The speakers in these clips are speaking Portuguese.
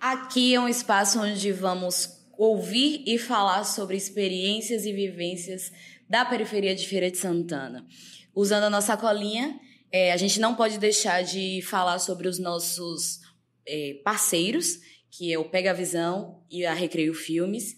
Aqui é um espaço onde vamos ouvir e falar sobre experiências e vivências da periferia de Feira de Santana. Usando a nossa colinha, é, a gente não pode deixar de falar sobre os nossos é, parceiros, que é o Pega Visão e a Recreio Filmes,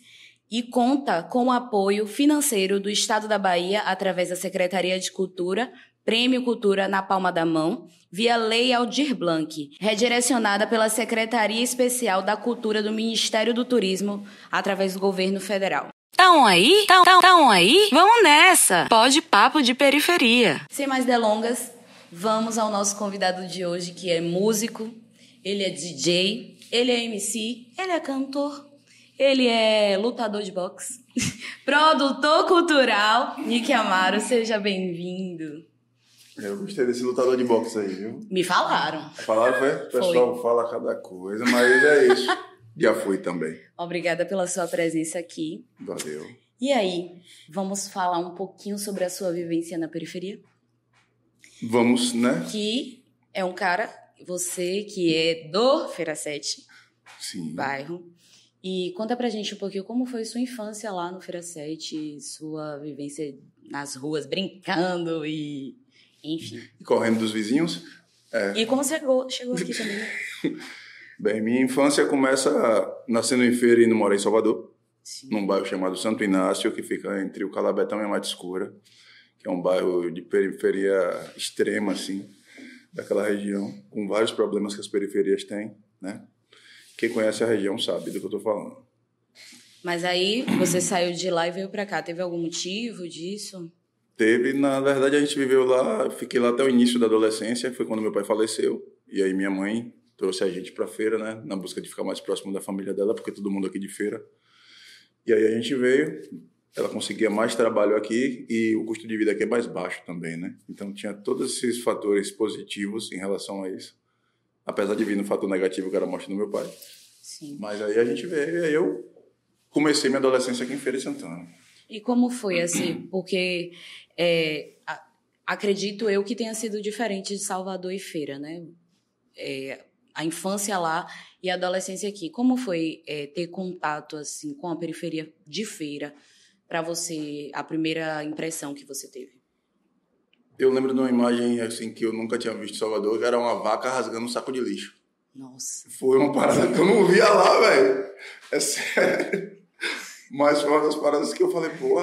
e conta com o apoio financeiro do Estado da Bahia através da Secretaria de Cultura, Prêmio Cultura na Palma da Mão, via Lei Aldir Blanc, redirecionada pela Secretaria Especial da Cultura do Ministério do Turismo através do governo federal. Tão aí? Tão, tão, tão aí? Vamos nessa! Pode papo de periferia. Sem mais delongas, vamos ao nosso convidado de hoje, que é músico, ele é DJ, ele é MC, ele é cantor, ele é lutador de boxe, produtor cultural. Nick Amaro, seja bem-vindo. Eu gostei desse lutador de boxe aí, viu? Me falaram. Falaram, foi? O pessoal foi. fala cada coisa, mas é isso. Já fui também. Obrigada pela sua presença aqui. Valeu. E aí, vamos falar um pouquinho sobre a sua vivência na periferia? Vamos, né? Que é um cara, você que é do Feira 7, Sim. bairro. E conta pra gente um pouquinho como foi sua infância lá no Feira 7, sua vivência nas ruas, brincando e enfim. E correndo dos vizinhos. É. E como você chegou, chegou aqui também? Bem, minha infância começa nascendo em Feira e indo morar em Salvador, Sim. num bairro chamado Santo Inácio, que fica entre o Calabetão e a Mata Escura, que é um bairro de periferia extrema, assim, daquela região, com vários problemas que as periferias têm, né? Quem conhece a região sabe do que eu estou falando. Mas aí você saiu de lá e veio para cá. Teve algum motivo disso? Teve, na verdade a gente viveu lá, fiquei lá até o início da adolescência, foi quando meu pai faleceu. E aí minha mãe trouxe a gente para feira, né, na busca de ficar mais próximo da família dela, porque todo mundo aqui de feira. E aí a gente veio, ela conseguia mais trabalho aqui e o custo de vida aqui é mais baixo também, né? Então tinha todos esses fatores positivos em relação a isso. Apesar de vir no fator negativo que era a morte do meu pai. Sim. Mas aí a gente veio e aí eu comecei minha adolescência aqui em Feira de Santana. E como foi assim? Porque é, acredito eu que tenha sido diferente de Salvador e Feira, né? É, a infância lá e a adolescência aqui. Como foi é, ter contato assim com a periferia de Feira para você? A primeira impressão que você teve? Eu lembro de uma imagem assim que eu nunca tinha visto em Salvador, que era uma vaca rasgando um saco de lixo. Nossa. Foi uma parada que eu não via lá, velho. É sério. Mas foi uma das paradas que eu falei, pô,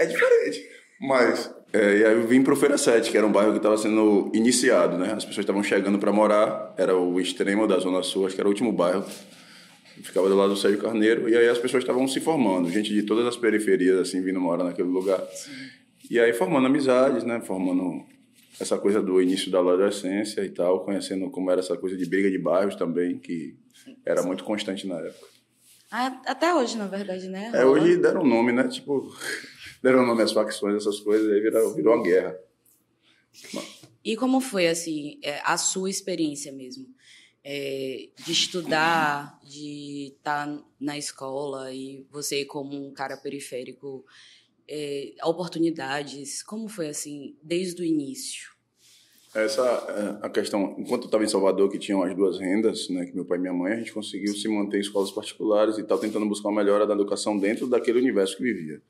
é diferente. Mas, é, e aí eu vim pro Feira 7, que era um bairro que estava sendo iniciado, né? As pessoas estavam chegando para morar, era o extremo da Zona Sul, acho que era o último bairro. Ficava do lado do Sérgio Carneiro, e aí as pessoas estavam se formando, gente de todas as periferias, assim, vindo morar naquele lugar. E aí formando amizades, né? Formando essa coisa do início da adolescência e tal, conhecendo como era essa coisa de briga de bairros também, que era muito constante na época. Ah, até hoje, na verdade, né? É, hoje deram nome, né? Tipo, deram nome às facções, essas coisas, aí virou, virou uma guerra. E como foi, assim, é, a sua experiência mesmo? É, de estudar, de estar tá na escola e você como um cara periférico, é, oportunidades, como foi assim desde o início? Essa é, a questão, enquanto eu estava em Salvador, que tinham as duas rendas, né, que meu pai e minha mãe, a gente conseguiu se manter em escolas particulares e tal, tentando buscar uma melhora da educação dentro daquele universo que vivia.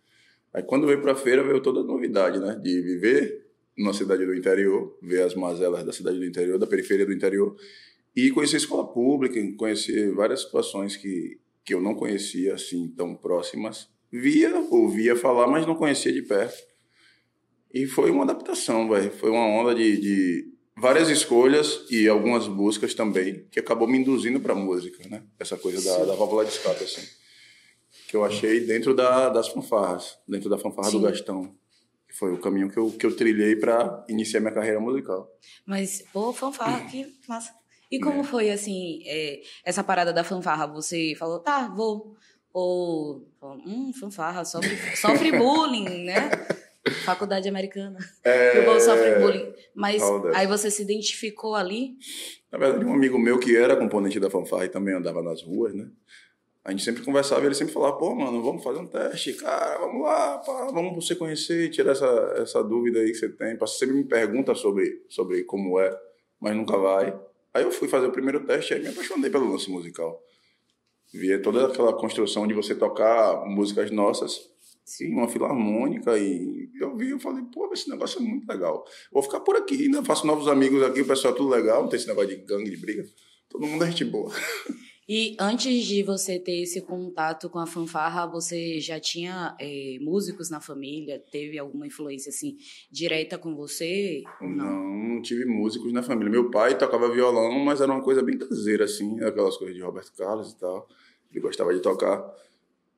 Aí quando veio para a feira veio toda a novidade, né? De viver numa cidade do interior, ver as mazelas da cidade do interior, da periferia do interior e conhecer a escola pública, conhecer várias situações que que eu não conhecia assim tão próximas. Via, ouvia falar, mas não conhecia de perto. E foi uma adaptação, velho. Foi uma onda de, de várias escolhas e algumas buscas também que acabou me induzindo para música, né? Essa coisa da, da válvula de escape assim que eu achei dentro da, das fanfarras, dentro da fanfarra Sim. do Gastão. Foi o caminho que eu, que eu trilhei para iniciar minha carreira musical. Mas, pô, fanfarra, que massa. E como é. foi, assim, é, essa parada da fanfarra? Você falou, tá, vou. Ou, hum, fanfarra, sofre, sofre bullying, né? Faculdade americana. É... O povo sofre bullying. Mas aí você se identificou ali? Na verdade, um amigo meu que era componente da fanfarra e também andava nas ruas, né? A gente sempre conversava e ele sempre falava, pô, mano, vamos fazer um teste, cara, vamos lá, pá, vamos você conhecer, tirar essa, essa dúvida aí que você tem. Você sempre me pergunta sobre, sobre como é, mas nunca vai. Aí eu fui fazer o primeiro teste e me apaixonei pelo lance musical. Via toda aquela construção de você tocar músicas nossas Sim, uma filarmônica e eu vi, eu falei, pô, esse negócio é muito legal. Vou ficar por aqui, ainda faço novos amigos aqui, o pessoal é tudo legal, não tem esse negócio de gangue, de briga. Todo mundo é gente boa. E antes de você ter esse contato com a fanfarra, você já tinha é, músicos na família? Teve alguma influência assim direta com você? Não? não, tive músicos na família. Meu pai tocava violão, mas era uma coisa bem caseira assim, aquelas coisas de Roberto Carlos e tal. Ele gostava de tocar.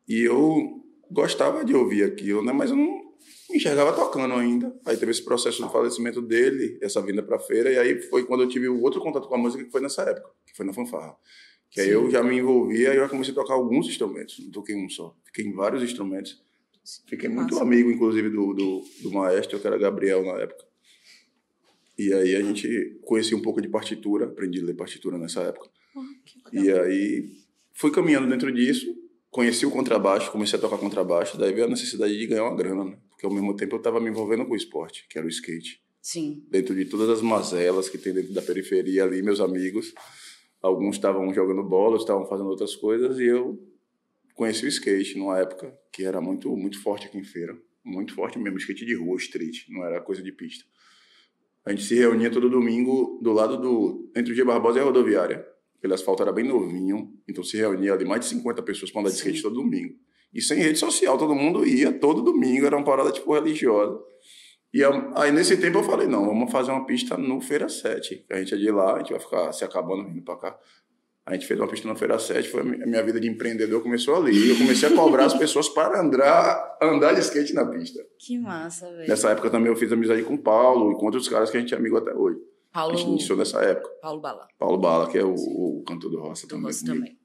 E eu gostava de ouvir aquilo, né? Mas eu não me enxergava tocando ainda. Aí teve esse processo do falecimento dele, essa vinda para feira, e aí foi quando eu tive o outro contato com a música que foi nessa época, que foi na fanfarra. Que aí Sim. eu já me envolvia e eu comecei a tocar alguns instrumentos, não toquei um só, fiquei em vários instrumentos. Fiquei muito Nossa. amigo, inclusive, do, do, do maestro, que era Gabriel na época. E aí a gente conhecia um pouco de partitura, aprendi a ler partitura nessa época. Oh, e aí fui caminhando dentro disso, conheci o contrabaixo, comecei a tocar contrabaixo, daí veio a necessidade de ganhar uma grana, né? Porque ao mesmo tempo eu estava me envolvendo com o esporte, que era o skate. Sim. Dentro de todas as mazelas que tem dentro da periferia ali, meus amigos, alguns estavam jogando bola, estavam fazendo outras coisas, e eu conheci o skate numa época que era muito muito forte aqui em Feira, muito forte mesmo, skate de rua, street, não era coisa de pista. A gente se reunia todo domingo do lado do entre o G Barbosa e a rodoviária aquele asfalto era bem novinho, então se reunia ali mais de 50 pessoas para andar de skate todo domingo. E sem rede social, todo mundo ia todo domingo, era uma parada tipo religiosa. E aí nesse tempo eu falei, não, vamos fazer uma pista no Feira 7. A gente é de lá, a gente vai ficar se acabando vindo para cá. A gente fez uma pista na Feira 7, foi a minha vida de empreendedor começou ali. Eu comecei a cobrar as pessoas para andar, andar de skate na pista. Que massa, velho. Nessa época também eu fiz amizade com o Paulo e com outros caras que a gente é amigo até hoje. Paulo... A gente iniciou nessa época. Paulo Bala. Paulo Bala, que é o, o cantor do Roça do também. Roça também.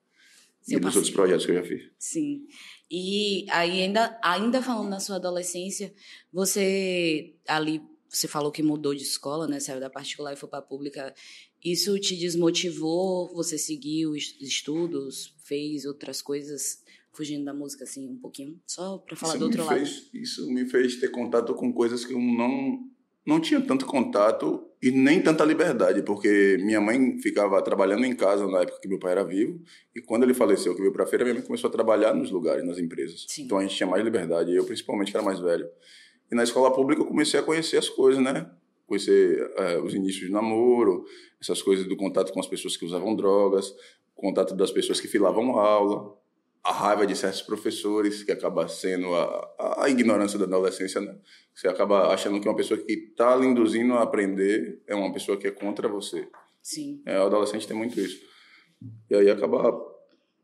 E dos outros projetos que eu já fiz. Sim. E aí, ainda, ainda falando na sua adolescência, você ali, você falou que mudou de escola, né? Saiu da particular e foi para a pública. Isso te desmotivou? Você seguiu estudos, fez outras coisas, fugindo da música, assim, um pouquinho? Só para falar isso do outro lado. Fez, isso me fez ter contato com coisas que eu não não tinha tanto contato e nem tanta liberdade, porque minha mãe ficava trabalhando em casa na época que meu pai era vivo, e quando ele faleceu, que veio para a feira, minha mãe começou a trabalhar nos lugares, nas empresas. Sim. Então a gente tinha mais liberdade, eu principalmente que era mais velho. E na escola pública eu comecei a conhecer as coisas, né? Conhecer é, os inícios de namoro, essas coisas do contato com as pessoas que usavam drogas, contato das pessoas que filavam aula, a raiva de certos professores, que acaba sendo a, a ignorância da adolescência, né? Você acaba achando que uma pessoa que está lhe induzindo a aprender é uma pessoa que é contra você. Sim. É, o adolescente tem muito isso. E aí acaba,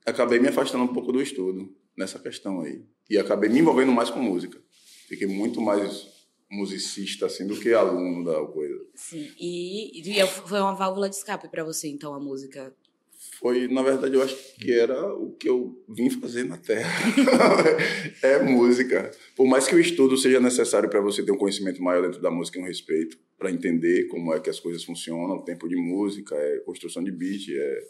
acabei me afastando um pouco do estudo nessa questão aí. E acabei me envolvendo mais com música. Fiquei muito mais musicista assim do que aluno da coisa. Sim. E, e foi uma válvula de escape para você então a música foi, na verdade, eu acho que era o que eu vim fazer na Terra. é música. Por mais que o estudo seja necessário para você ter um conhecimento maior dentro da música e um respeito, para entender como é que as coisas funcionam, o tempo de música, é construção de beat, é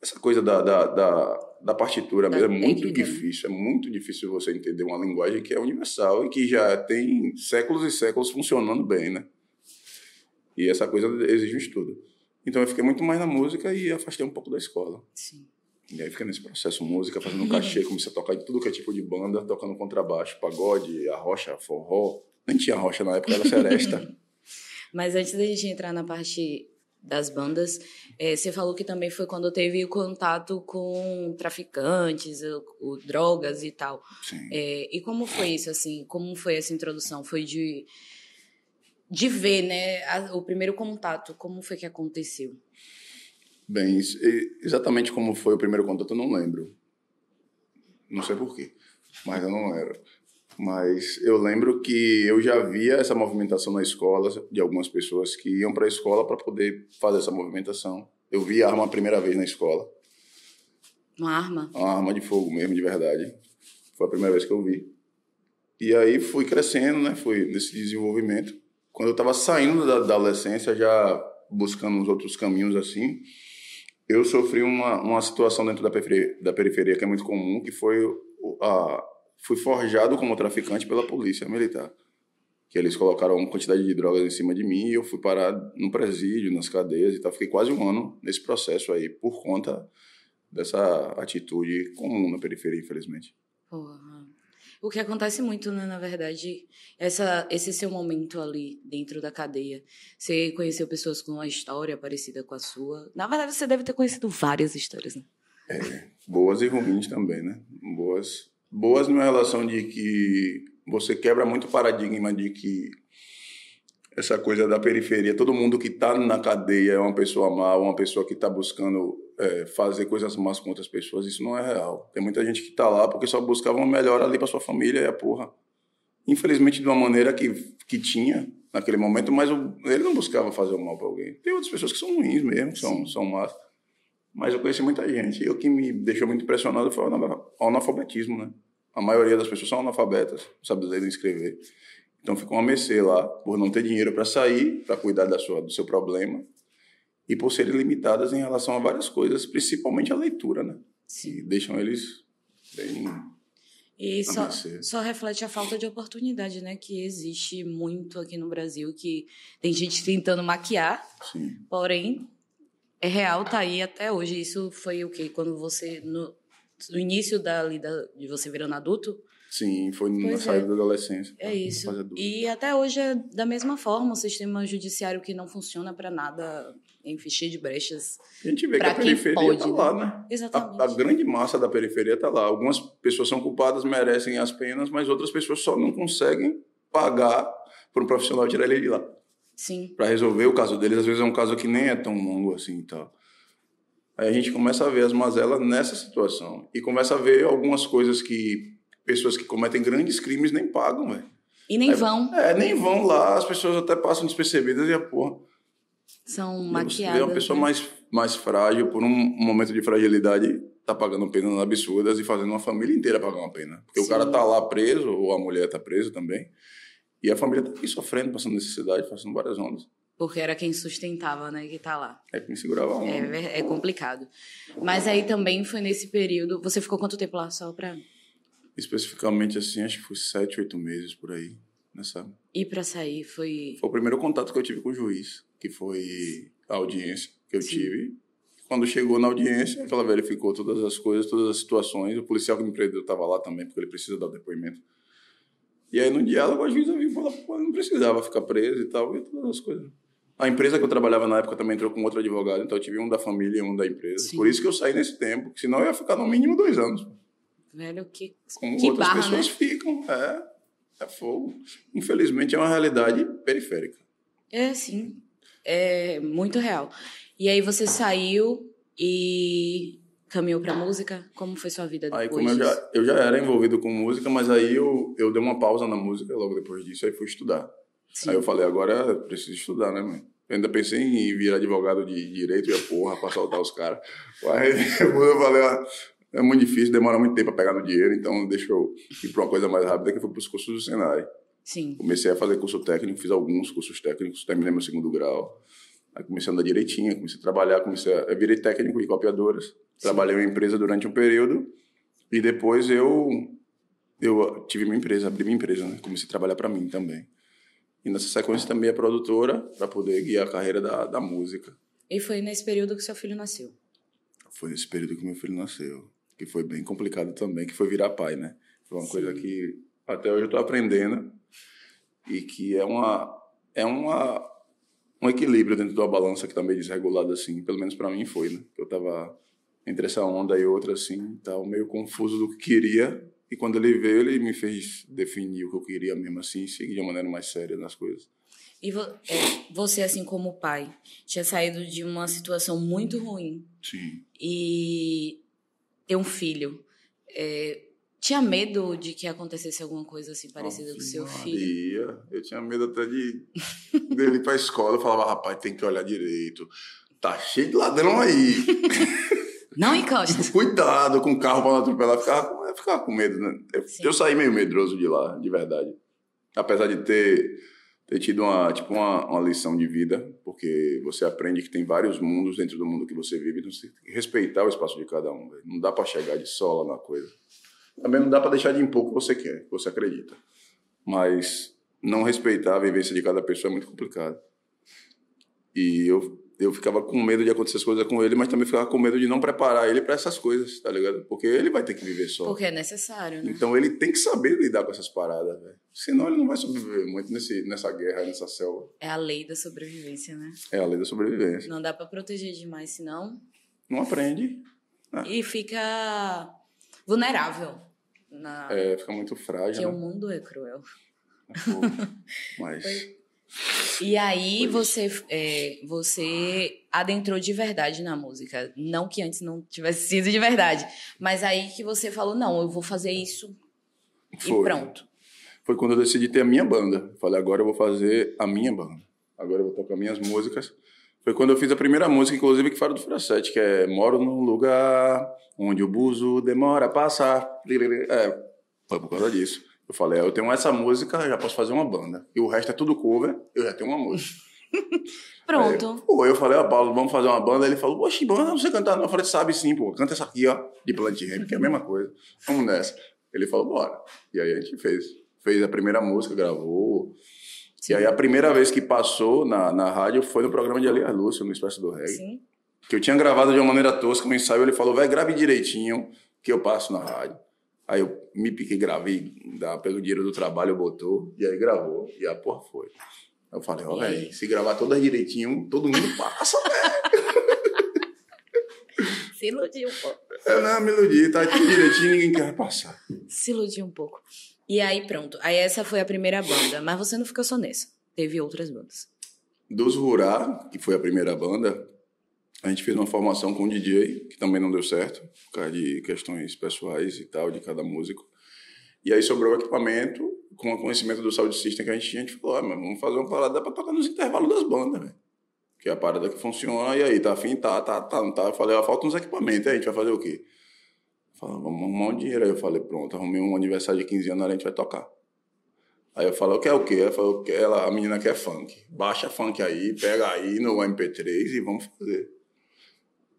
essa coisa da, da, da, da partitura da mesmo é muito difícil. É muito difícil você entender uma linguagem que é universal e que já tem séculos e séculos funcionando bem, né? E essa coisa exige um estudo. Então eu fiquei muito mais na música e afastei um pouco da escola. Sim. E aí fiquei nesse processo música, fazendo cachê, comecei a tocar em tudo que é tipo de banda, tocando contrabaixo, pagode, arrocha, forró. Nem tinha rocha na época, era seresta. Mas antes da gente entrar na parte das bandas, é, você falou que também foi quando teve o contato com traficantes, o, o drogas e tal. Sim. É, e como foi isso, assim? Como foi essa introdução? Foi de de ver, né, a, o primeiro contato, como foi que aconteceu? Bem, exatamente como foi o primeiro contato eu não lembro. Não sei porquê, mas eu não lembro. Mas eu lembro que eu já via essa movimentação na escola de algumas pessoas que iam para a escola para poder fazer essa movimentação. Eu vi a arma a primeira vez na escola. Uma arma? Uma arma de fogo mesmo, de verdade. Foi a primeira vez que eu vi. E aí fui crescendo, né? Fui nesse desenvolvimento quando eu estava saindo da, adolescência, já buscando uns outros caminhos assim, eu sofri uma, uma situação dentro da periferia, da periferia que é muito comum, que foi a, fui forjado como traficante pela polícia militar. que eles colocaram uma quantidade de drogas em cima de mim e eu fui parar no presídio, nas cadeias e tal. Fiquei quase um ano nesse processo aí, por conta dessa atitude comum na periferia, infelizmente. Porra. O que acontece muito, né, na verdade, essa, esse seu momento ali dentro da cadeia. Você conheceu pessoas com uma história parecida com a sua. Na verdade, você deve ter conhecido várias histórias, né? É, boas e ruins também, né? Boas, boas numa relação de que você quebra muito o paradigma de que essa coisa da periferia, todo mundo que está na cadeia é uma pessoa má, uma pessoa que está buscando é, fazer coisas más com outras pessoas, isso não é real. Tem muita gente que está lá porque só buscava uma melhor ali para sua família e a porra. Infelizmente, de uma maneira que, que tinha naquele momento, mas o, ele não buscava fazer o mal para alguém. Tem outras pessoas que são ruins mesmo, são, são más. Mas eu conheci muita gente. E o que me deixou muito impressionado foi o analfabetismo, né? A maioria das pessoas são analfabetas, não sabem ler nem escrever. Então ficam a mercê lá por não ter dinheiro para sair, para cuidar da sua, do seu problema e por serem limitadas em relação a várias coisas, principalmente a leitura, né? Sim. E deixam eles bem. E só, só reflete a falta de oportunidade, né? Que existe muito aqui no Brasil, que tem gente tentando maquiar, Sim. porém é real, tá aí até hoje. Isso foi o quê? Quando você no, no início da, da, de você virando adulto? Sim, foi pois na é. saída da adolescência. É isso. E até hoje é da mesma forma, o sistema judiciário que não funciona para nada, enfim, cheio de brechas. A gente vê que a periferia está lá, né? Exatamente. A, a, grande massa da periferia está lá. Algumas pessoas são culpadas, merecem as penas, mas outras pessoas só não conseguem pagar por um profissional tirar ele de lá. Sim. Para resolver o caso deles, às vezes é um caso que nem é tão longo assim e tal. Aí a gente começa a ver as mazelas nessa situação. E começa a ver algumas coisas que pessoas que cometem grandes crimes nem pagam, velho. E nem é, vão. É, nem vão lá, as pessoas até passam despercebidas e a porra. São maquiadas. É uma pessoa né? mais, mais frágil, por um momento de fragilidade, tá pagando penas absurdas e fazendo uma família inteira pagar uma pena. Porque Sim. o cara tá lá preso, ou a mulher tá presa também, e a família tá aqui sofrendo, passando necessidade, passando várias ondas. Porque era quem sustentava, né, que tá lá. É quem segurava a onda. É, é complicado. Mas aí também foi nesse período. Você ficou quanto tempo lá só pra. Especificamente assim, acho que foi sete, oito meses por aí, nessa. E para sair foi. Foi o primeiro contato que eu tive com o juiz, que foi a audiência que eu Sim. tive. Quando chegou na audiência, ela verificou todas as coisas, todas as situações. O policial que me prendeu estava lá também, porque ele precisa dar depoimento. E aí, no diálogo, a juíza viu e falou: não precisava ficar preso e tal, e todas as coisas. A empresa que eu trabalhava na época também entrou com outro advogado, então eu tive um da família e um da empresa. Sim. Por isso que eu saí nesse tempo, senão eu ia ficar no mínimo dois anos. Velho, que, Como que outras barra, pessoas né? ficam, é, é fogo. Infelizmente é uma realidade periférica. É, sim. É muito real. E aí você saiu e caminhou pra música? Como foi sua vida depois Aí como eu já, eu já era envolvido com música, mas aí eu, eu dei uma pausa na música logo depois disso, aí fui estudar. Sim. Aí eu falei, agora eu preciso estudar, né, mãe? Eu ainda pensei em virar advogado de direito e a porra pra soltar os caras. Aí eu falei, ah, é muito difícil, demora muito tempo para pegar no dinheiro, então deixa eu ir para uma coisa mais rápida, que foi para os cursos do Senai. Sim. Comecei a fazer curso técnico, fiz alguns cursos técnicos, terminei meu segundo grau. Aí comecei a andar direitinho, comecei a trabalhar, comecei a... Eu virei técnico de copiadoras. Sim. Trabalhei em uma empresa durante um período e depois eu eu tive minha empresa, abri minha empresa, né? Comecei a trabalhar para mim também. E nessa sequência também a produtora, para poder guiar a carreira da, da música. E foi nesse período que seu filho nasceu? Foi nesse período que meu filho nasceu. Que foi bem complicado também, que foi virar pai, né? Foi uma Sim. coisa que até hoje eu estou aprendendo e que é uma é uma um equilíbrio dentro da balança que está meio desregulado assim, pelo menos para mim foi, né? Eu estava entre essa onda e outra assim, tava meio confuso do que queria e quando ele veio, ele me fez definir o que eu queria mesmo assim, e seguir de uma maneira mais séria nas coisas. E é, você, assim como pai, tinha saído de uma situação muito ruim. Sim. E ter um filho. É, tinha medo de que acontecesse alguma coisa assim parecida com seu Maria. filho? Eu tinha medo até de dele ir pra escola. Eu falava, rapaz, tem que olhar direito. Tá cheio de ladrão aí. Não encosta. Cuidado com o carro para não atropelar. Ficava, ficava com medo, né? Eu, eu, saí meio medroso de lá, de verdade. Apesar de ter, ter tido uma, tipo uma, uma lição de vida, porque você aprende que tem vários mundos dentro do mundo que você vive, então você tem que respeitar o espaço de cada um. Véio. Não dá para chegar de sola na coisa. Também não dá para deixar de impor o que você quer, o que você acredita. Mas não respeitar a vivência de cada pessoa é muito complicado. E eu, eu ficava com medo de acontecer as coisas com ele, mas também ficava com medo de não preparar ele para essas coisas, tá ligado? Porque ele vai ter que viver só. Porque é necessário, né? Então ele tem que saber lidar com essas paradas, velho. Senão ele não vai sobreviver muito nesse, nessa guerra, nessa selva. É a lei da sobrevivência, né? É a lei da sobrevivência. Não dá pra proteger demais, senão. Não aprende. E fica vulnerável. Na... É, fica muito frágil. Porque né? o mundo é cruel. Pô, Mas. E aí você, é, você adentrou de verdade na música. Não que antes não tivesse sido de verdade. Mas aí que você falou, não, eu vou fazer isso e Foi. pronto. Foi quando eu decidi ter a minha banda. Falei, agora eu vou fazer a minha banda. Agora eu vou tocar minhas músicas. Foi quando eu fiz a primeira música, inclusive, que fala do Frasete, que é Moro num lugar onde o buzo demora a passar. É, foi por causa disso. Eu falei, eu tenho essa música, já posso fazer uma banda. E o resto é tudo cover, eu já tenho uma música. Pronto. Aí, pô, eu falei, ó, Paulo, vamos fazer uma banda. Ele falou, poxa, banda, não sei cantar. não. Eu falei, sabe sim, pô, canta essa aqui, ó, de Plant Ramp, que é a mesma coisa. Vamos nessa. Ele falou, bora. E aí a gente fez. Fez a primeira música, gravou. E aí a primeira vez que passou na, na rádio foi no programa de Elias Lúcio, no Expresso do Reggae. Sim. Que eu tinha gravado de uma maneira tosca, um ensaio. Ele falou, vai, grave direitinho, que eu passo na rádio. Aí eu me piquei, gravei, da- pelo dinheiro do trabalho, botou, e aí gravou, e a porra foi. Eu falei, ó, aí? velho, se gravar todas direitinho, todo mundo passa, velho. Se iludiu um pouco. Eu não me iludi, tá tudo direitinho, ninguém quer passar. Se iludiu um pouco. E aí, pronto. Aí essa foi a primeira banda. Mas você não ficou só nessa. Teve outras bandas. Dos Rurá, que foi a primeira banda, a gente fez uma formação com o DJ, que também não deu certo, por causa de questões pessoais e tal, de cada músico. E aí sobrou o equipamento, com o conhecimento do sound system que a gente tinha, a gente falou, ah, mas vamos fazer uma parada pra tocar nos intervalos das bandas, velho. Que é a parada que funciona, e aí, tá afim? Tá, tá, tá, não tá. Eu falei, ah, falta uns equipamentos, aí a gente vai fazer o quê? Falei, vamos arrumar um dinheiro. Aí eu falei, pronto, arrumei um aniversário de 15 anos, a gente vai tocar. Aí eu falei, eu quero o quê? Ela falou, "Eu quero- ela, a menina quer funk. Baixa funk aí, pega aí no MP3 e vamos fazer.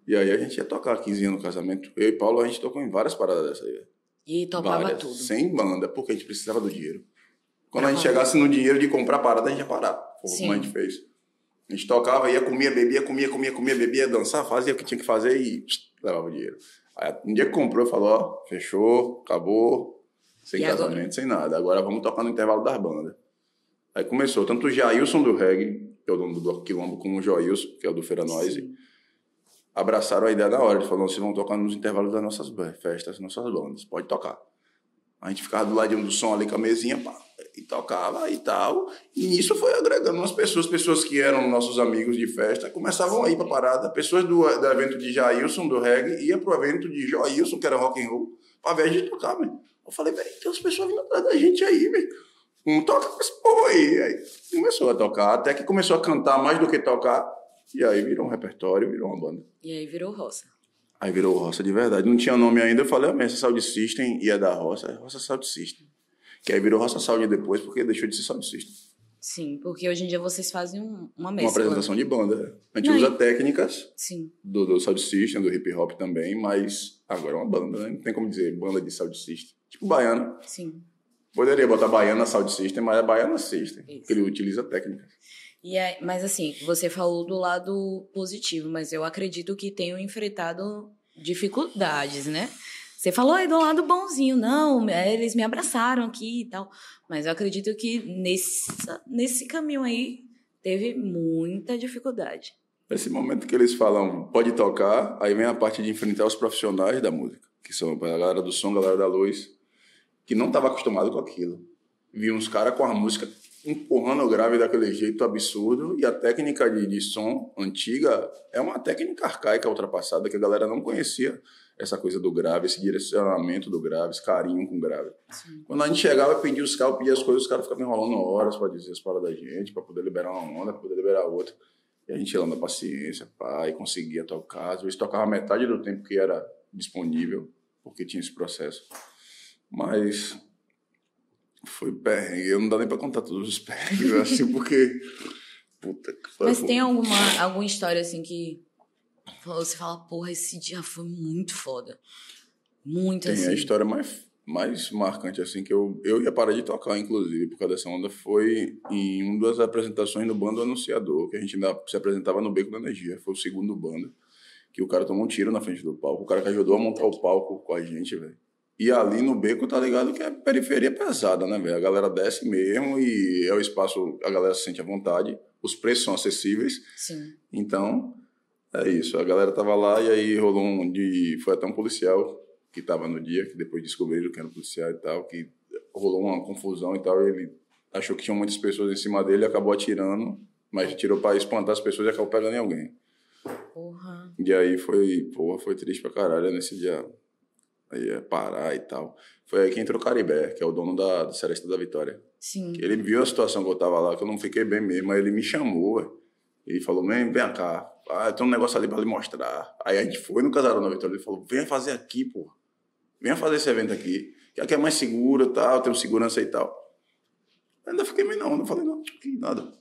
E aí a gente ia tocar 15 anos no casamento. Eu e Paulo, a gente tocou em várias paradas dessas aí. E topava Várias, tudo. Sem banda, porque a gente precisava do dinheiro. Quando Pra a gente fazer. chegasse no dinheiro de comprar parada, a gente ia parar. Foi como a gente fez. A gente tocava, ia, comia, bebia, comia, comia, comia, bebia, dançar, fazia o que tinha que fazer e pss, levava o dinheiro. Aí, um dia que comprou, falou, ó, fechou, acabou, sem E agora? casamento, sem nada. Agora vamos tocar no intervalo das bandas. Aí começou, tanto o Jailson do reggae, que é o dono do Quilombo, como o Joilson, que é o do Feira Noise, abraçaram a ideia na hora. Eles falaram, vocês vão tocar nos intervalos das nossas festas, nossas bandas, pode tocar. A gente ficava do ladinho do som ali com a mesinha, pá, e tocava e tal. E nisso foi agregando umas pessoas, pessoas que eram nossos amigos de festa, começavam a ir pra parada. Pessoas do, do evento de Jailson, do reggae, ia pro evento de Joilson, que era rock and roll, pra ver a gente tocar, velho. Eu falei, velho, tem umas pessoas vindo atrás da gente aí, velho. Um toca com esse povo aí. Aí começou a tocar, até que começou a cantar mais do que tocar. E aí virou um repertório, virou uma banda. E aí virou roça. Aí virou Roça de verdade. Não tinha nome ainda, eu falei, ah, mas essa Sound System ia dar Roça, é Roça Sound System. Que aí virou Roça Sound depois, porque deixou de ser Sound System. Sim, porque hoje em dia vocês fazem um- uma Uma mescla. apresentação de banda. A gente Não, usa e- técnicas Sim. do, do Sound System, do hip hop também, mas agora é uma banda, né? Não tem como dizer banda de Sound System. Tipo Baiana. Sim. Poderia botar Baiana Sound System, mas é Baiana System. Isso. Porque ele utiliza técnicas. E aí, mas assim, você falou do lado positivo, mas eu acredito que tenham enfrentado dificuldades, né? Você falou aí do lado bonzinho, não, eles me abraçaram aqui e tal. Mas eu acredito que nesse, nesse caminho aí teve muita dificuldade. Nesse momento que eles falam, pode tocar, aí vem a parte de enfrentar os profissionais da música, que são a galera do som, a galera da luz, que não estava acostumado com aquilo. Vi uns caras com a música empurrando o grave daquele jeito absurdo, e a técnica de, de som antiga é uma técnica arcaica, ultrapassada, que a galera não conhecia essa coisa do grave, esse direcionamento do grave, esse carinho com o grave. Quando a gente chegava pedia os carros, pedia as coisas, os caras ficavam enrolando horas para dizer as paradas da gente, para poder liberar uma onda, para poder liberar outra. E a gente ia lá na paciência, e conseguia tocar. Às vezes tocava metade do tempo que era disponível, porque tinha esse processo. Mas foi perrengue. Eu não dá nem pra contar todos os perrengues, assim, porque. Puta que Mas tem alguma, alguma história assim que você fala, porra, esse dia foi muito foda. Muito Tem assim. a história mais, mais marcante, assim, que eu, eu ia parar de tocar, inclusive, por causa dessa onda, foi em uma das apresentações no Bando Anunciador, que a gente ainda se apresentava no Beco da Energia. Foi o segundo bando, que o cara tomou um tiro na frente do palco. O cara que ajudou a montar o palco com a gente, velho. E ali no beco, tá ligado que é periferia pesada, né, velho? A galera desce mesmo e é o espaço, a galera se sente à vontade, os preços são acessíveis. Sim. Então, é isso. A galera tava lá e aí rolou um de. Foi até um policial que tava no dia, que depois descobriram que era um policial e tal, que rolou uma confusão e tal. E ele achou que tinham muitas pessoas em cima dele, acabou atirando, mas tirou para espantar as pessoas e acabou pegando em alguém. Porra. E aí foi, porra, foi triste pra caralho nesse dia aí ia parar e tal. Foi aí que entrou o Caribé, que é o dono da, da Seresta da Vitória. Sim. Ele viu a situação que eu tava lá, que eu não fiquei bem mesmo, aí ele me chamou, véio. Ele falou, vem, vem cá, ah, tem um negócio ali pra lhe mostrar. Aí a gente foi no Casarão da Vitória, ele falou, venha fazer aqui, pô. Venha fazer esse evento aqui, que aqui é mais seguro tal, tem segurança e tal. Eu ainda fiquei meio não, não falei, não, que nada.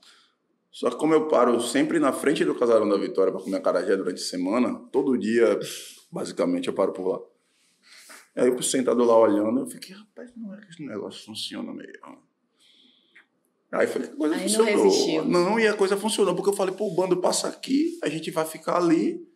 Só que como eu paro sempre na frente do Casarão da Vitória para comer acarajé durante a semana, todo dia, basicamente, eu paro por lá. Aí eu sentado lá olhando, eu fiquei, rapaz, não é que esse negócio funciona mesmo. Aí foi que a coisa Aí não funcionou. resistiu. Não, e a coisa funcionou, porque eu falei, pô, o bando passa aqui, a gente vai ficar ali,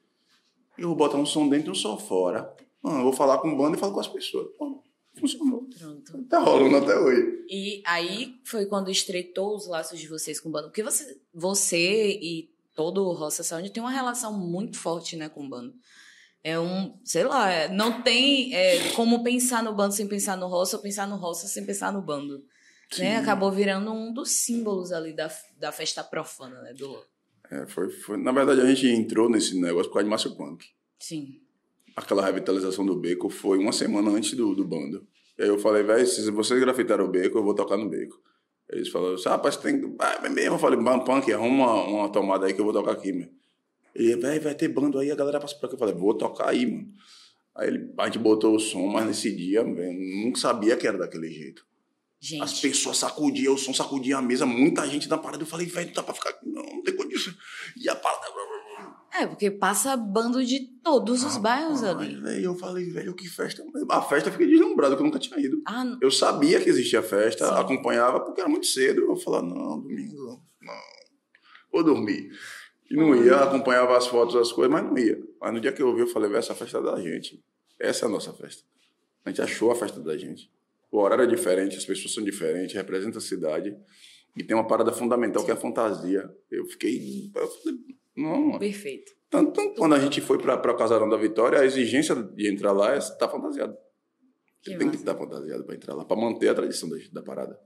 eu vou botar um som dentro e um som fora. Ah, eu vou falar com o bando e falo com as pessoas. Pô, funcionou. Pronto. Tá rolando até hoje. E aí foi quando estreitou os laços de vocês com o bando. Porque você, você e todo o Roça Sound tem uma relação muito forte, né, com o bando. É um, sei lá, é- não tem é, como pensar no bando sem pensar no Roça, ou pensar no Roça sem pensar no bando. Né? Acabou virando um dos símbolos ali da, da festa profana, né? Do... É, foi, foi, na verdade, a gente entrou nesse negócio por causa de Márcio Punk. Sim. aquela revitalização do beco foi uma semana antes do, do bando. E aí eu falei, velho, se vocês grafitaram o beco, eu vou tocar no beco. Eles falaram assim, ah, rapaz, tem que. Ah, é mesmo. Eu falei, "Bam, punk, arruma uma, uma tomada aí que eu vou tocar aqui, meu. Ele, velho, vai ter bando aí, a galera passa por aqui. Eu falei, vou tocar aí, mano. Aí ele, a gente botou o som, mas nesse dia, velho, nunca sabia que era daquele jeito. Gente. As pessoas sacudiam, o som sacudia a mesa, muita gente na parada. Eu falei, velho, não dá pra ficar aqui, não, não tem condição. E a parada. É, porque passa bando de todos os bairros Ai, ali. velho, eu falei, velho, que festa. A festa fiquei deslumbrado, que eu nunca tinha ido. Ah. Eu sabia que existia festa, Sim. acompanhava, porque era muito cedo. Eu falava, não, domingo, não. Vou dormir. E não ia, acompanhava as fotos, as coisas, mas não ia. Mas no dia que eu vi, eu falei, velho, essa festa é da gente. Essa é a nossa festa. A gente achou a festa da gente. O horário é diferente, as pessoas são diferentes, representa a cidade. E tem uma parada fundamental que é a fantasia. Eu fiquei. Eu falei, não. Perfeito. Tanto, tanto quando a gente foi para o Casarão da Vitória, a exigência de entrar lá é estar fantasiado. Que Você tem que estar fantasiado para entrar lá, para manter a tradição da, da parada.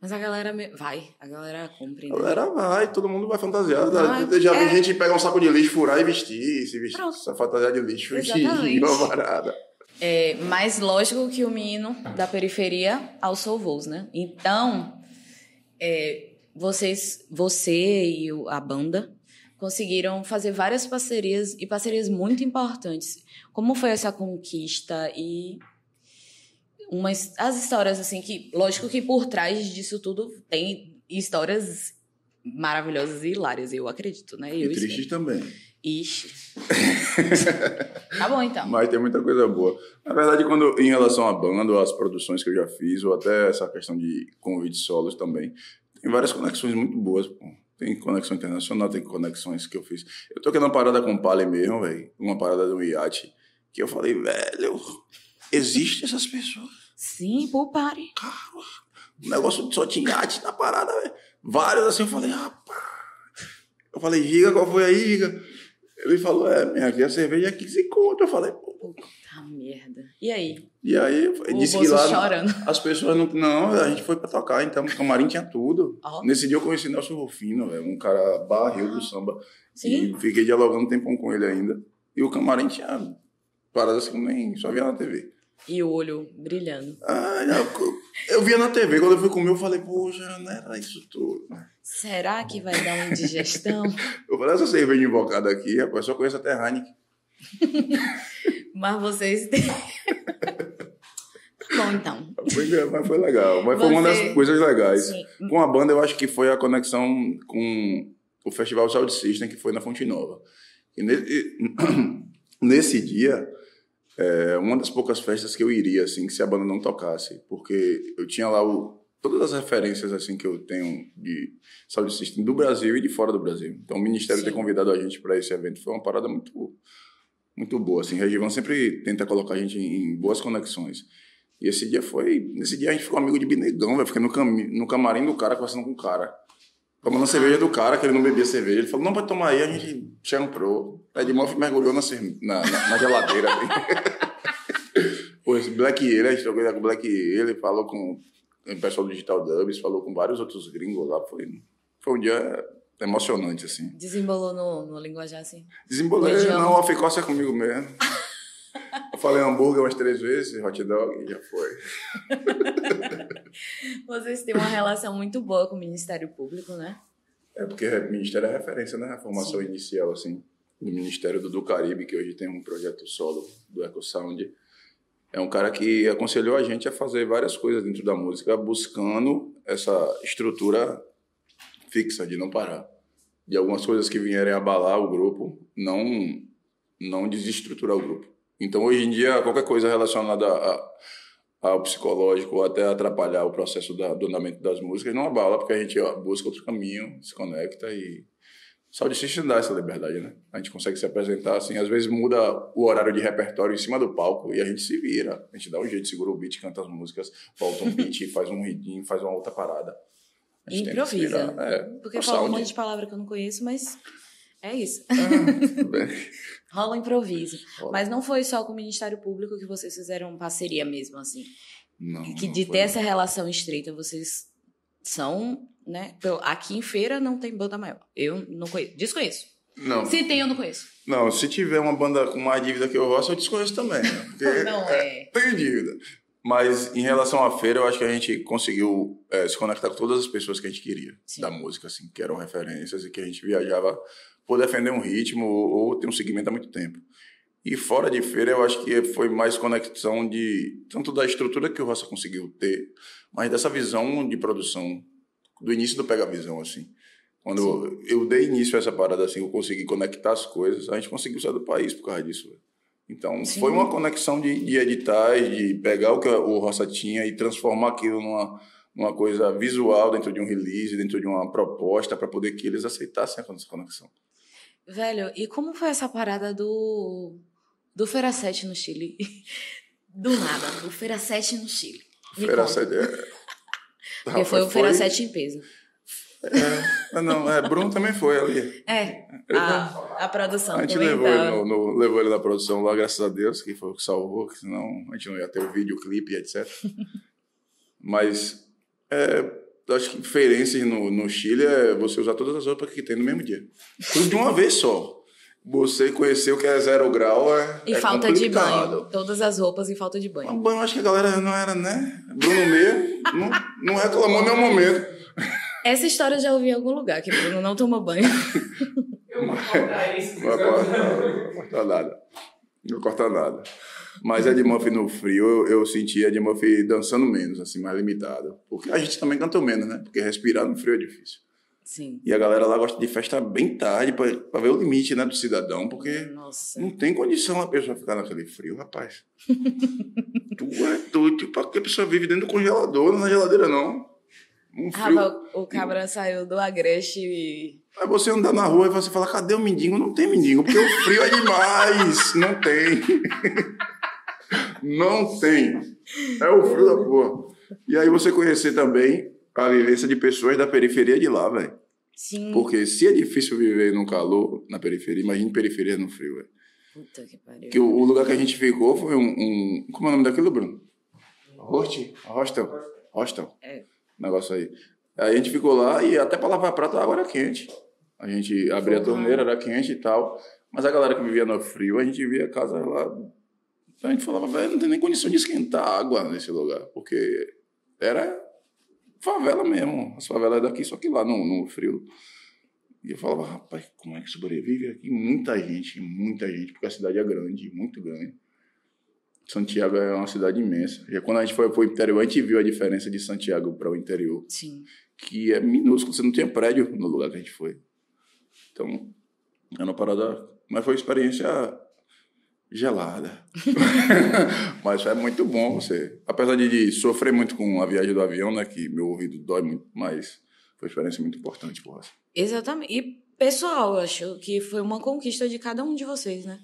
Mas a galera me- vai, a galera cumpre. A galera vai, todo mundo vai fantasiado. Vai, Já vi é. gente pegar um saco de lixo, furar e vestir, se vestir, Pronto. essa fantasia de lixo Exatamente. e uma parada. É, mais lógico que o menino da periferia alçou voos, né? Então, é, vocês, você e a banda conseguiram fazer várias parcerias e parcerias muito importantes. Como foi essa conquista e umas as histórias assim que, lógico que por trás disso tudo tem histórias maravilhosas e hilárias, eu acredito, né? Eu E tristes também. Ixi. tá bom então. Mas tem muita coisa boa. Na verdade, quando em relação à banda, às produções que eu já fiz, ou até essa questão de convites solos também, tem várias conexões muito boas. Pô. Tem conexão internacional, tem conexões que eu fiz. Eu tô aqui numa parada com o Pale mesmo, velho. Uma parada do iate. Que eu falei, velho, existem essas pessoas. Sim, pô, pare. Cara, o negócio só tinha iate na parada, velho. Vários assim, eu falei, rapaz. Eu falei, Giga, qual foi aí, Giga? Ele falou, é, minha aqui a cerveja é 15 conto. Eu falei, pô. Puta merda. E aí? E aí, eu O disse que lá chorando. as pessoas não. Não, a gente foi pra tocar, então o camarim tinha tudo. Ó. Nesse dia eu conheci Nelson Rufino, velho, um cara barril do samba. Sim. E fiquei dialogando um tempão com ele ainda. E o camarim tinha paradas que nem só via na TV. E o olho brilhando. Ah, eu, eu via na TV, quando eu fui comer, eu falei, poxa, não era isso tudo. Será que vai dar uma indigestão? Eu falei, essa cerveja invocada aqui, rapaz, só conheço até Heineken. Mas vocês têm. Tá bom, então. Foi, mas foi legal. Mas foi uma Você- das coisas legais. Sim. Com a banda, eu acho que foi a conexão com o Festival Sound System, que foi na Fonte Nova. E nesse, nesse dia, é uma das poucas festas que eu iria, assim, que se a banda não tocasse. Porque eu tinha lá o, todas as referências, assim, que eu tenho de saúde system do Brasil e de fora do Brasil. Então, o Ministério Sim. ter convidado a gente para esse evento foi uma parada muito, muito boa, assim. Regivan sempre tenta colocar a gente em, boas conexões. E esse dia foi... Nesse dia a gente ficou amigo de Binegão, velho. Fiquei no, cami- no camarim do cara, conversando com o cara. Tomando a cerveja do cara, que ele não bebia cerveja. Ele falou, não, pode tomar aí. A gente champrou. Aí de Murphy mergulhou na, na, na, na geladeira. Pô, esse Black Ale, a gente trocou com o Black Ale, falou com o pessoal do Digital Dubs, falou com vários outros gringos lá. Foi, foi um dia emocionante, assim. Desembolou no, no linguajar assim. Desembolei, Foi de não, a ficócia é comigo mesmo. Falei hambúrguer umas três vezes, hot dog, e já foi. Vocês têm uma relação muito boa com o Ministério Público, né? É porque o Ministério é referência, né? A formação inicial, assim, do Ministério do, do Caribe, que hoje tem um projeto solo do EcoSound. É um cara que aconselhou a gente a fazer várias coisas dentro da música, buscando essa estrutura fixa de não parar. De algumas coisas que vierem abalar o grupo, não, não desestruturar o grupo. Então, hoje em dia, qualquer coisa relacionada a, ao psicológico ou até atrapalhar o processo da, do andamento das músicas não abala, porque a gente ó, busca outro caminho, se conecta e. Só de System dá essa liberdade, né? A gente consegue se apresentar assim, às vezes muda o horário de repertório em cima do palco e a gente se vira. A gente dá um jeito, segura o beat, canta as músicas, volta um beat, faz um ridinho, faz uma outra parada. A gente tenta se Improvisa. virar. É, Porque fala um sound. monte de palavra que eu não conheço, mas é isso. Ah. Rola improviso. Rola. Mas não foi só com o Ministério Público que vocês fizeram parceria mesmo, assim. Não, que não de foi. ter essa relação estreita, vocês são, né? Aqui em feira não tem banda maior. Eu não conheço. Desconheço. Não, Se tem, eu não conheço. não, se tiver uma banda com mais dívida que o Roça, eu desconheço também. Né? Não é. Tem dívida. Mas em relação à feira, eu acho que a gente conseguiu é, se conectar com todas as pessoas que a gente queria Sim. da música, assim, que eram referências e que a gente viajava por defender um ritmo ou, ou ter um segmento há muito tempo. E fora de feira, eu acho que foi mais conexão de tanto da estrutura que o Roça conseguiu ter, mas dessa visão de produção do início do Pega Visão, assim. Quando eu dei início a essa parada, assim, eu consegui conectar as coisas, a gente conseguiu sair do país por causa disso. Então, Sim. foi uma conexão de, de editais, de pegar o que o Roça tinha e transformar aquilo numa, numa coisa visual dentro de um release, dentro de uma proposta, para poder que eles aceitassem essa conexão. Velho, e como foi essa parada do. do Feira 7 no Chile? Do nada, do Feira 7 no Chile. Me conta. sede- é- Porque foi o Feira 7 em peso. É, não, é, Bruno também foi ali. É, a, a produção A gente levou ele, tá- no, no- levou ele na produção lá, graças a Deus, que foi o que salvou, que senão a gente não ia ter o videoclipe etc. Mas é, acho que diferença no, no Chile é você usar todas as roupas que tem no mesmo dia. Tudo de uma vez só. Você conhecer o que é zero grau é. E é falta de complicado. banho. Todas as roupas e falta de banho. Mas banho, eu acho que a galera não era, né? Bruno Meia não, não reclamou nenhum momento. Essa história eu já ouvi em algum lugar, que Bruno não toma banho. Eu vou colocar isso. Não vai cortar, não vai cortar nada. Não corta nada. Mas a de Murphy no frio, eu, eu senti a de Murphy dançando menos, assim, mais limitado. Porque a gente também cantou menos, né? Porque respirar no frio é difícil. Sim. E a galera lá gosta de festa bem tarde pra, pra ver o limite, né, do cidadão, porque Nossa. não tem condição a pessoa ficar naquele frio, rapaz. tu é doido, pra que a pessoa vive dentro do congelador, não na geladeira, não. Um frio. O cabra saiu do Agreste e. Aí você andar na rua e você fala, cadê o mendigo? Não tem mendigo, porque o frio é demais. Não tem. Não tem. É o frio da porra. E aí você conhecer também a vivência de pessoas da periferia de lá, velho. Sim. Porque se é difícil viver no calor, na periferia, imagine periferia no frio, velho. Puta que pariu. Que o, o lugar que a gente ficou foi um, um- Como é o nome daquilo, Bruno? Host? Hostel. Hostel. É. Negócio aí. Aí a gente ficou lá e até pra lavar prato a água era quente. A gente abria a torneira, era quente e tal. Mas a galera que vivia no frio, a gente via a casa lá. A gente falava, velho, não tem nem condição de esquentar água nesse lugar. Porque era favela mesmo. As favelas daqui, só que lá no, no frio. E eu falava, rapaz, como é que sobrevive aqui? Muita gente, muita gente, porque a cidade é grande, muito grande. Santiago é uma cidade imensa. E quando a gente foi para o interior, a gente viu a diferença de Santiago para o interior, Sim. que é minúsculo, você não tinha prédio no lugar que a gente foi. Então, é uma parada. Mas foi uma experiência gelada. Mas é muito bom você. Apesar de, de sofrer muito com a viagem do avião, né? Que meu ouvido dói muito, mas foi uma experiência muito importante, porra. Exatamente. E pessoal, eu acho que foi uma conquista de cada um de vocês, né?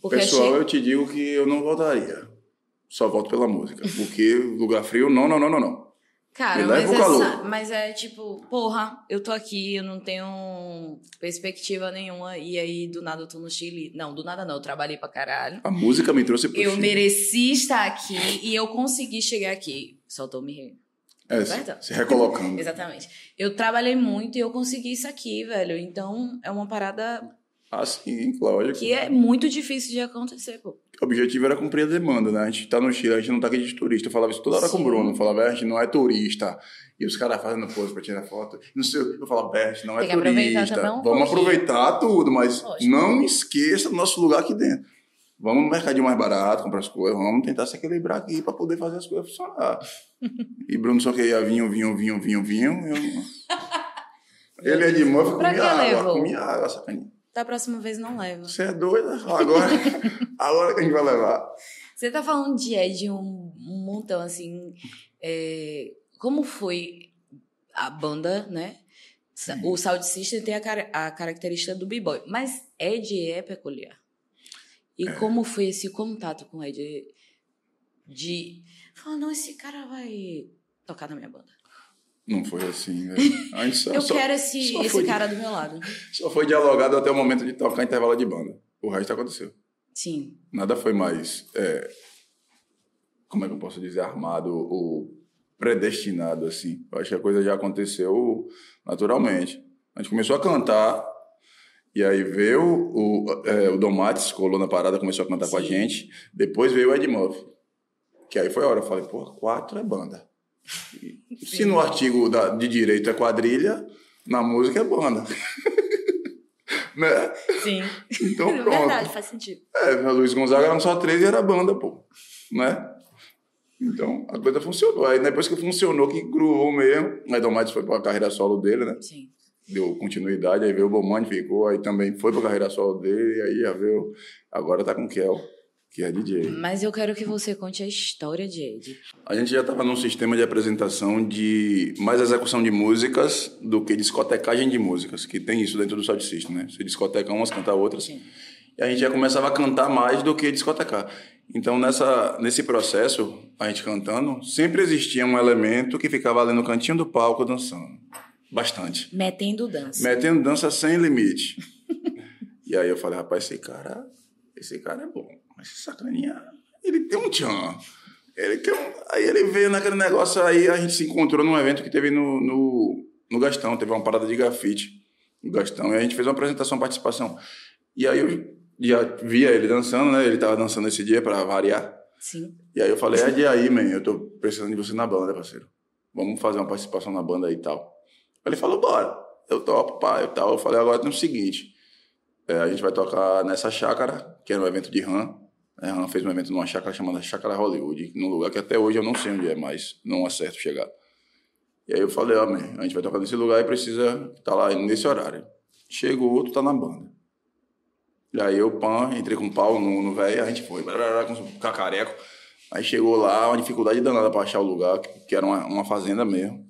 Porque Pessoal, achei- eu te digo que eu não voltaria. Só volto pela música. Porque lugar frio, não, não, não, não, não. Cara, mas leva o é, calor. sa- mas é tipo, porra, eu tô aqui, eu não tenho perspectiva nenhuma, e aí do nada eu tô no Chile. Não, do nada não, eu trabalhei pra caralho. A música me trouxe pro Eu Chile. mereci estar aqui e eu consegui chegar aqui. Só tô me É, se, Perdão. se recolocando. Exatamente. Eu trabalhei muito e eu consegui isso aqui, velho. Então é uma parada Ah, sim, lógico. que é muito difícil de acontecer, pô. O objetivo era cumprir a demanda, né? A gente tá no Chile, a gente não tá aqui de turista. Eu falava isso toda hora com o Sim. Bruno. Eu falava, "É, a gente não é turista. E os caras fazendo pose pra tirar foto. Não sei, eu falava, "É, a gente não é aproveitar turista. um Vamos pouquinho." aproveitar tudo, mas Lógico. não esqueça do nosso lugar aqui dentro. Vamos no mercadinho mais barato, comprar as coisas, vamos tentar se equilibrar aqui pra poder fazer as coisas funcionar. e Bruno só queria vinho, vinho, vinho, vinho, vinho. Eu... Ele é de Muff, Pra comia água, comia água, sacaninha. Da próxima vez não leva. Você é doido? Agora, agora que a gente vai levar. Você tá falando de Ed um, um montão, assim. é, como foi a banda, né? Sa- O Sound System tem a, cara- a característica do b-boy, mas Ed é peculiar. E como foi esse contato com Ed? De falar, não, esse cara vai tocar na minha banda. Não foi assim, só, Eu só- quero esse, esse foi- cara do meu lado. Só foi dialogado até o momento de tocar intervalo de banda. O resto aconteceu. Sim. Nada foi mais, é, como é que eu posso dizer, armado ou predestinado, assim. Eu acho que a coisa já aconteceu naturalmente. A gente começou a cantar, e aí veio o, é, o Domates, colou na parada, começou a cantar com a Sim. gente. Depois veio o Ed Murphy. Que aí foi a hora, eu falei, pô, quatro é banda. E Se no artigo da- de direito é quadrilha, na música é banda. né? Sim. Então pronto. Verdade, faz sentido. É, Luiz Gonzaga eram só três e era banda, pô. Né? Então, a coisa funcionou. Aí depois que funcionou, que gruvou mesmo. Aí Domates foi pra carreira solo dele, né? Sim. Deu continuidade, aí veio o Bomani, ficou, aí também foi pra carreira solo dele, aí já veio. Agora tá com o Kel, que é DJ. Mas eu quero que você conte a história de Ed. A gente já estava num sistema de apresentação de mais execução de músicas do que discotecagem de músicas, que tem isso dentro do Sound System, né? Você discoteca umas, canta outras. Sim. E a gente já começava a cantar mais do que discotecar. Então, nessa, nesse processo, a gente cantando, sempre existia um elemento que ficava ali no cantinho do palco dançando. Bastante. Metendo dança. Metendo dança sem limite. e aí eu falei, rapaz, esse cara, esse cara é bom. Mas esse sacaninha, ele tem um tchan. Ele tem um... Aí ele veio naquele negócio aí, a gente se encontrou num evento que teve no, no, no Gastão, teve uma parada de grafite no Gastão, e a gente fez uma apresentação, participação. E aí eu já via ele dançando, né? Ele tava dançando esse dia para variar. Sim. E aí eu falei, é de aí, man, eu tô precisando de você na banda, parceiro. Vamos fazer uma participação na banda aí e tal. Ele falou, bora. Eu topo, pá, e tal. Eu falei, agora tem o seguinte, é, a gente vai tocar nessa chácara, que era um evento de RAM. A RAM fez um evento numa chácara chamada Chácara Hollywood, num lugar que até hoje eu não sei onde é, mas não acerto chegar. E aí eu falei, ó, man, a gente vai tocar nesse lugar e precisa estar lá nesse horário. Chegou outro, tá na banda. E aí eu, pan, entrei com um pau no, no velho, a gente foi, com um cacareco. Aí chegou lá, uma dificuldade danada pra achar o lugar, que, que era uma, uma fazenda mesmo.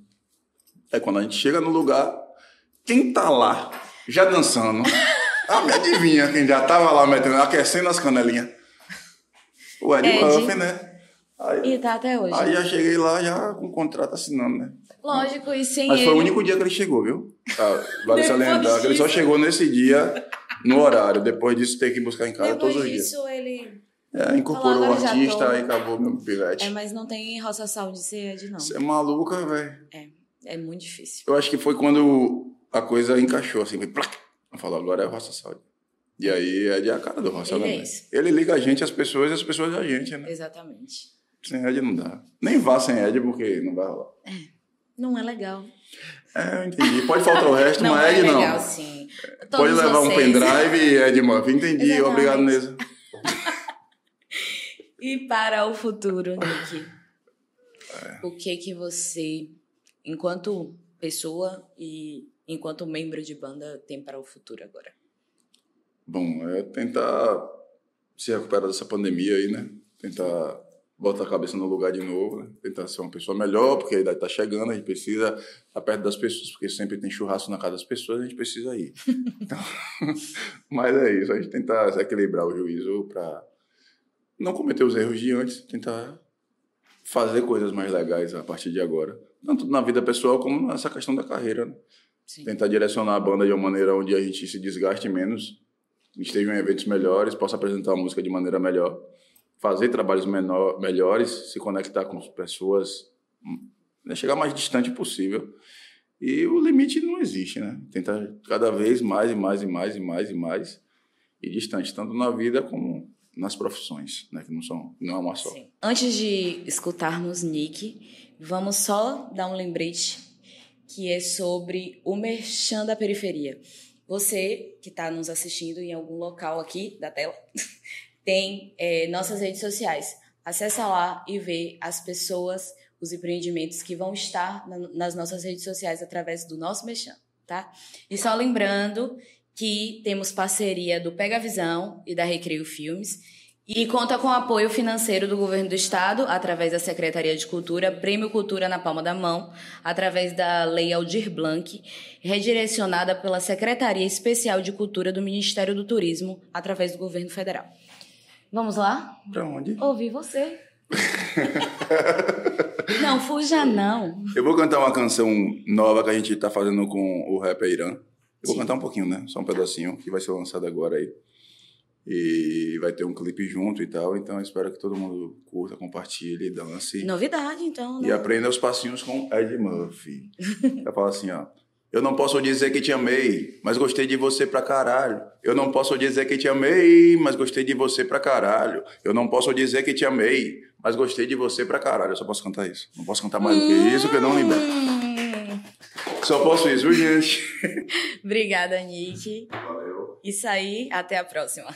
Aí quando a gente chega no lugar, quem tá lá, já dançando, ah, me adivinha quem já tava lá metendo, aquecendo as canelinhas. O Ed Ed. Murphy, né? Aí, E tá até hoje. aí já cheguei lá, já com o contrato assinando, né? Lógico, e sem Mas ele. foi o único dia que ele chegou, viu? Ah, vale Depois salientar que ele só chegou nesse dia, no horário. Depois disso, tem que buscar em casa Depois todos os dias. disso, ele. É, incorporou o Falou, artista tô. e acabou meu pilete. É, mas não tem roça saúde ser Ed, não. Você é maluca, velho. É muito difícil. Eu acho que foi quando a coisa encaixou, assim, foi plac. Eu falo, agora é Roça Saúde. E aí é de a cara do Roça Ele é. Ele liga a gente, as pessoas, e as pessoas a gente, né? Exatamente. Sem Ed não dá. Nem vá sem Ed, porque não vai rolar. Não é legal. É, eu entendi. Pode faltar o resto, não mas é Ed não. legal, sim. Pode Todos levar um vocês. pendrive e Ed Murphy. Entendi, obrigado mesmo. E para o futuro, Nick? É. O que que você, enquanto pessoa e enquanto membro de banda, tem para o futuro agora? Bom, é tentar se recuperar dessa pandemia aí, né? Tentar botar a cabeça no lugar de novo, né? tentar ser uma pessoa melhor, porque a idade está chegando, a gente precisa estar perto das pessoas, porque sempre tem churrasco na casa das pessoas, a gente precisa ir. Então, mas é isso, a gente tentar equilibrar o juízo para não cometer os erros de antes, tentar fazer coisas mais legais a partir de agora, tanto na vida pessoal como nessa questão da carreira. Né? Tentar direcionar a banda de uma maneira onde a gente se desgaste menos, esteja em eventos melhores, possa apresentar a música de maneira melhor fazer trabalhos menor, melhores, se conectar com as pessoas, né, chegar mais distante possível. E o limite não existe, né? Tentar cada vez mais e mais e mais e mais e mais e distante, tanto na vida como nas profissões, né? Que não são, não é uma só. Sim. Antes de escutarmos Nick, vamos só dar um lembrete que é sobre o merchan da periferia. Você que está nos assistindo em algum local aqui da tela tem é, nossas redes sociais. Acesse lá e vê as pessoas, os empreendimentos que vão estar na, nas nossas redes sociais através do nosso Mexão, tá? E só lembrando que temos parceria do Pega Visão e da Recreio Filmes e conta com apoio financeiro do governo do estado através da Secretaria de Cultura, Prêmio Cultura na palma da mão, através da Lei Aldir Blanc, redirecionada pela Secretaria Especial de Cultura do Ministério do Turismo através do governo federal. Vamos lá? Pra onde? Ouvir você. não, fuja não. Eu vou cantar uma canção nova que a gente tá fazendo com o rapper Irã. Eu vou Sim. cantar um pouquinho, né? Só um pedacinho, que vai ser lançado agora aí. E vai ter um clipe junto e tal, então espero que todo mundo curta, compartilhe, dance. Novidade, então, né? E aprenda os passinhos com Ed Murphy. Vai falar assim, ó. Eu não posso dizer que te amei, mas gostei de você pra caralho. Eu não posso dizer que te amei, mas gostei de você pra caralho. Eu não posso dizer que te amei, mas gostei de você pra caralho. Eu só posso cantar isso. Não posso cantar mais do que isso, que eu não lembro. Só posso isso, gente? Obrigada, Nick. Valeu. Isso aí, até a próxima.